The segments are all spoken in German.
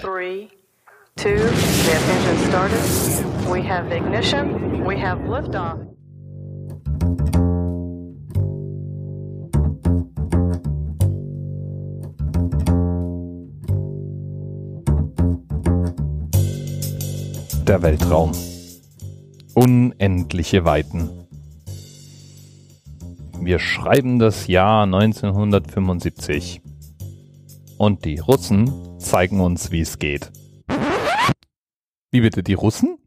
three, two, we engine started. We have ignition. We have liftoff. Der Weltraum. Unendliche Weiten. Wir schreiben das Jahr 1975. Und die Russen zeigen uns, wie es geht. Wie bitte, die Russen?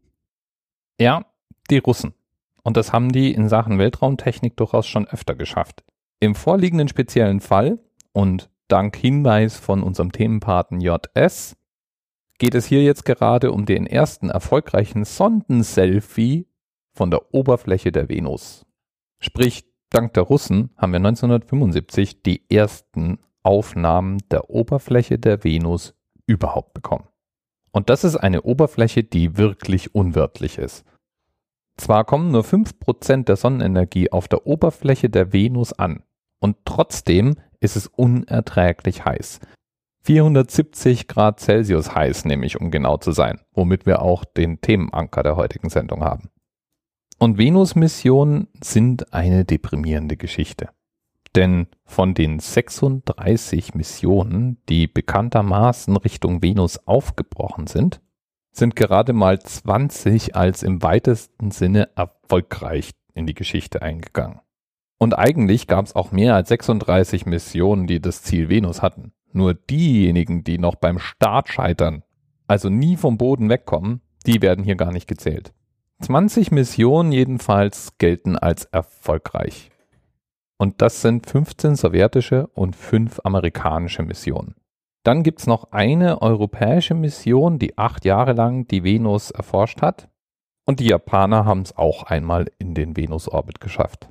Ja, die Russen. Und das haben die in Sachen Weltraumtechnik durchaus schon öfter geschafft. Im vorliegenden speziellen Fall und dank Hinweis von unserem Themenpaten JS geht es hier jetzt gerade um den ersten erfolgreichen Sondenselfie von der Oberfläche der Venus. Sprich, dank der Russen haben wir 1975 die ersten Aufnahmen der Oberfläche der Venus überhaupt bekommen. Und das ist eine Oberfläche, die wirklich unwirtlich ist. Zwar kommen nur 5% der Sonnenenergie auf der Oberfläche der Venus an, und trotzdem ist es unerträglich heiß. 470 Grad Celsius heiß, nämlich um genau zu sein, womit wir auch den Themenanker der heutigen Sendung haben. Und Venus-Missionen sind eine deprimierende Geschichte. Denn von den 36 Missionen, die bekanntermaßen Richtung Venus aufgebrochen sind, sind gerade mal 20 als im weitesten Sinne erfolgreich in die Geschichte eingegangen. Und eigentlich gab es auch mehr als 36 Missionen, die das Ziel Venus hatten. Nur diejenigen, die noch beim Start scheitern, also nie vom Boden wegkommen, die werden hier gar nicht gezählt. 20 Missionen jedenfalls gelten als erfolgreich. Und das sind 15 sowjetische und 5 amerikanische Missionen. Dann gibt's noch eine europäische Mission, die acht Jahre lang die Venus erforscht hat. Und die Japaner haben es auch einmal in den Venus-Orbit geschafft.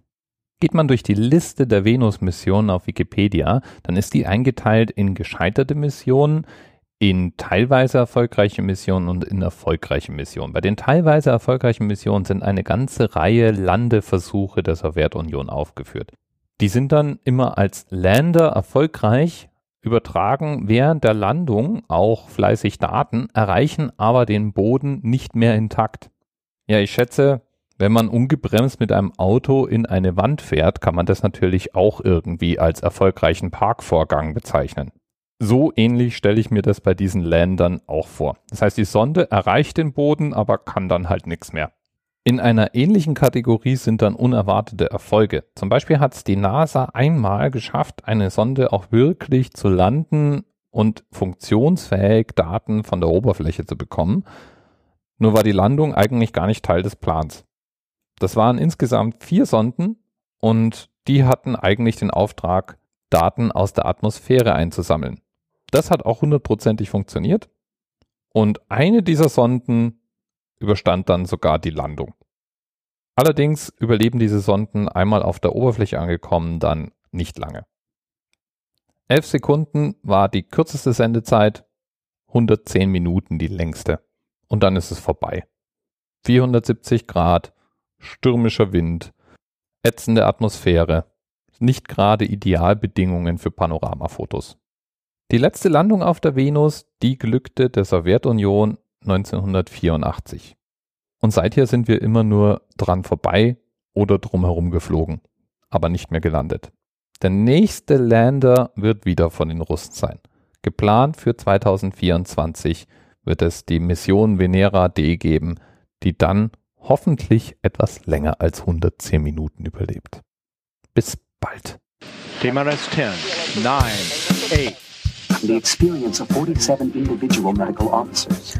Geht man durch die Liste der Venus-Missionen auf Wikipedia, dann ist die eingeteilt in gescheiterte Missionen, in teilweise erfolgreiche Missionen und in erfolgreiche Missionen. Bei den teilweise erfolgreichen Missionen sind eine ganze Reihe Landeversuche der Sowjetunion aufgeführt. Die sind dann immer als Lander erfolgreich, übertragen während der Landung auch fleißig Daten, erreichen aber den Boden nicht mehr intakt. Ja, ich schätze, wenn man ungebremst mit einem Auto in eine Wand fährt, kann man das natürlich auch irgendwie als erfolgreichen Parkvorgang bezeichnen. So ähnlich stelle ich mir das bei diesen Ländern auch vor. Das heißt, die Sonde erreicht den Boden, aber kann dann halt nichts mehr. In einer ähnlichen Kategorie sind dann unerwartete Erfolge. Zum Beispiel hat es die NASA einmal geschafft, eine Sonde auch wirklich zu landen und funktionsfähig Daten von der Oberfläche zu bekommen. Nur war die Landung eigentlich gar nicht Teil des Plans. Das waren insgesamt vier Sonden und die hatten eigentlich den Auftrag, Daten aus der Atmosphäre einzusammeln. Das hat auch hundertprozentig funktioniert. Und eine dieser Sonden überstand dann sogar die Landung. Allerdings überleben diese Sonden einmal auf der Oberfläche angekommen dann nicht lange. 11 Sekunden war die kürzeste Sendezeit, 110 Minuten die längste. Und dann ist es vorbei. 470 Grad, stürmischer Wind, ätzende Atmosphäre, nicht gerade Idealbedingungen für Panoramafotos. Die letzte Landung auf der Venus, die glückte der Sowjetunion 1984. Und seither sind wir immer nur dran vorbei oder drumherum geflogen, aber nicht mehr gelandet. Der nächste Lander wird wieder von den Russen sein. Geplant für 2024 wird es die Mission Venera D geben, die dann hoffentlich etwas länger als 110 Minuten überlebt. Bis bald. TMRS 10, 9, 8. The experience of 47 individual medical officers